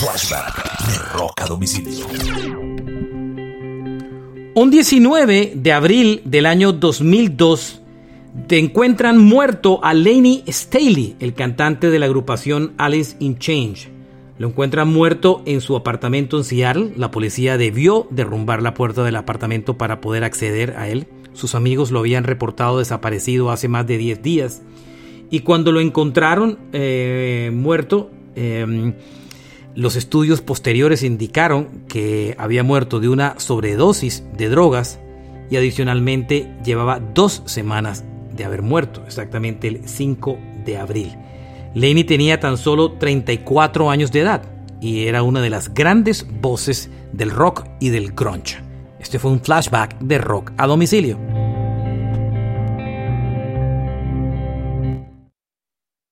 Flashback de Rock a domicilio. Un 19 de abril del año 2002 te encuentran muerto a Laney Staley, el cantante de la agrupación Alice in Change. Lo encuentran muerto en su apartamento en Seattle. La policía debió derrumbar la puerta del apartamento para poder acceder a él. Sus amigos lo habían reportado desaparecido hace más de 10 días. Y cuando lo encontraron eh, muerto, em, los estudios posteriores indicaron que había muerto de una sobredosis de drogas y adicionalmente llevaba dos semanas de haber muerto, exactamente el 5 de abril. Laney tenía tan solo 34 años de edad y era una de las grandes voces del rock y del grunge. Este fue un flashback de rock a domicilio.